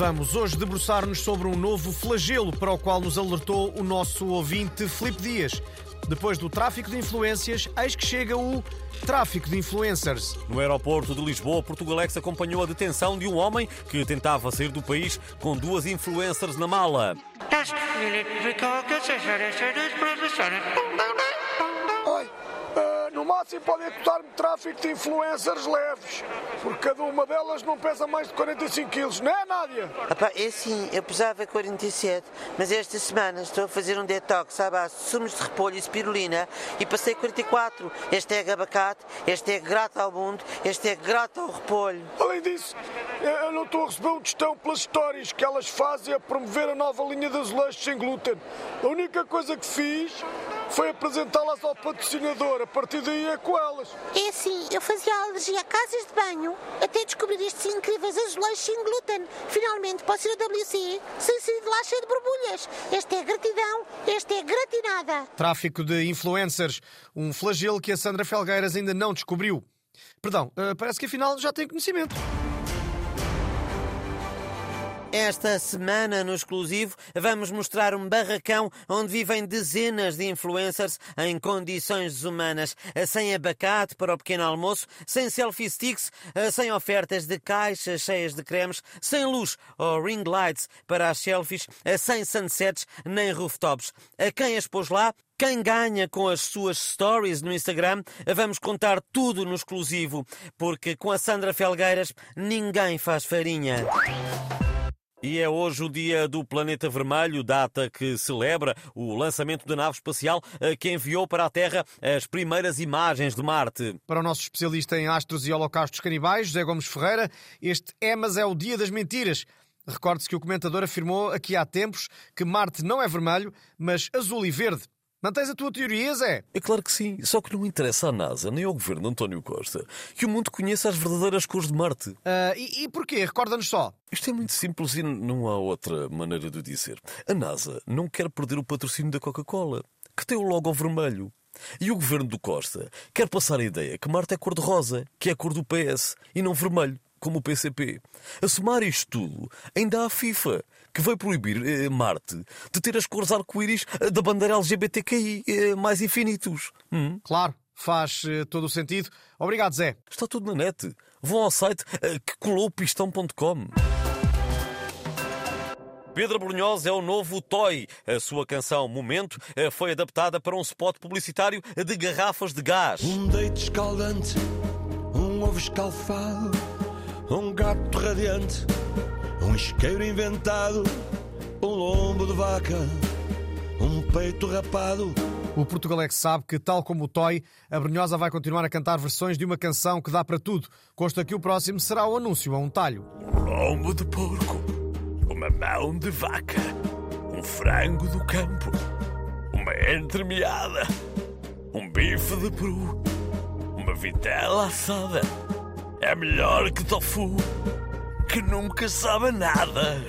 Vamos hoje debruçar-nos sobre um novo flagelo para o qual nos alertou o nosso ouvinte Filipe Dias. Depois do tráfico de influências, eis que chega o tráfico de influencers. No aeroporto de Lisboa, Portugalex acompanhou a detenção de um homem que tentava sair do país com duas influencers na mala. Máximo podem acusar-me de tráfico de influencers leves, porque cada uma delas não pesa mais de 45 quilos, não é, Nádia? Epá, é assim, eu pesava 47, mas esta semana estou a fazer um detox à base de sumos de repolho e spirulina e passei 44. Este é abacate, este é grato ao mundo, este é grato ao repolho. Além disso, eu não estou a receber um tostão pelas histórias que elas fazem a promover a nova linha de azulejos sem glúten. A única coisa que fiz foi apresentá-las ao patrocinador. A partir daí é com elas. É assim, eu fazia alergia a casas de banho até descobrir estes incríveis azulejos sem glúten. Finalmente posso ir a WC sem sair de lá cheio de borbulhas. Esta é gratidão, esta é gratinada. Tráfico de influencers, um flagelo que a Sandra Felgueiras ainda não descobriu. Perdão, eh, parece que afinal já tem conhecimento. Esta semana, no exclusivo, vamos mostrar um barracão onde vivem dezenas de influencers em condições desumanas, sem abacate para o pequeno almoço, sem selfie sticks, sem ofertas de caixas cheias de cremes, sem luz ou ring lights para as selfies, sem sunsets nem rooftops. A quem as pôs lá? Quem ganha com as suas stories no Instagram? Vamos contar tudo no exclusivo, porque com a Sandra Felgueiras ninguém faz farinha. E é hoje o dia do Planeta Vermelho, data que celebra o lançamento da nave espacial eh, que enviou para a Terra as primeiras imagens de Marte. Para o nosso especialista em astros e holocaustos canibais, José Gomes Ferreira, este é, mas é o dia das mentiras. Recorde-se que o comentador afirmou aqui há tempos que Marte não é vermelho, mas azul e verde. Mantens a tua teoria, Zé? É claro que sim, só que não interessa à NASA nem ao governo de António Costa que o mundo conheça as verdadeiras cores de Marte. Ah, e, e porquê? Recorda-nos só. Isto é muito simples e não há outra maneira de o dizer. A NASA não quer perder o patrocínio da Coca-Cola, que tem o logo vermelho. E o governo do Costa quer passar a ideia que Marte é cor-de-rosa, que é a cor do PS, e não vermelho, como o PCP. A somar isto tudo, ainda há a FIFA, que vai proibir eh, Marte de ter as cores arco-íris eh, da bandeira LGBTQI eh, mais infinitos. Hum? Claro, faz eh, todo o sentido. Obrigado, Zé. Está tudo na net. Vão ao site eh, que colou-pistão.com. Pedro Brunhosa é o novo Toy. A sua canção Momento eh, foi adaptada para um spot publicitário de garrafas de gás. Um deito escaldante, um ovo escalfado, um gato radiante, um isqueiro inventado, um lombo de vaca, um peito rapado. O Portugalex sabe que, tal como o Toy, a Brunhosa vai continuar a cantar versões de uma canção que dá para tudo. Consta que o próximo será o anúncio a um talho. lombo de porco, uma mão de vaca, um frango do campo, uma entremeada, um bife de peru, uma vitela assada. É melhor que tofu, que nunca sabe nada.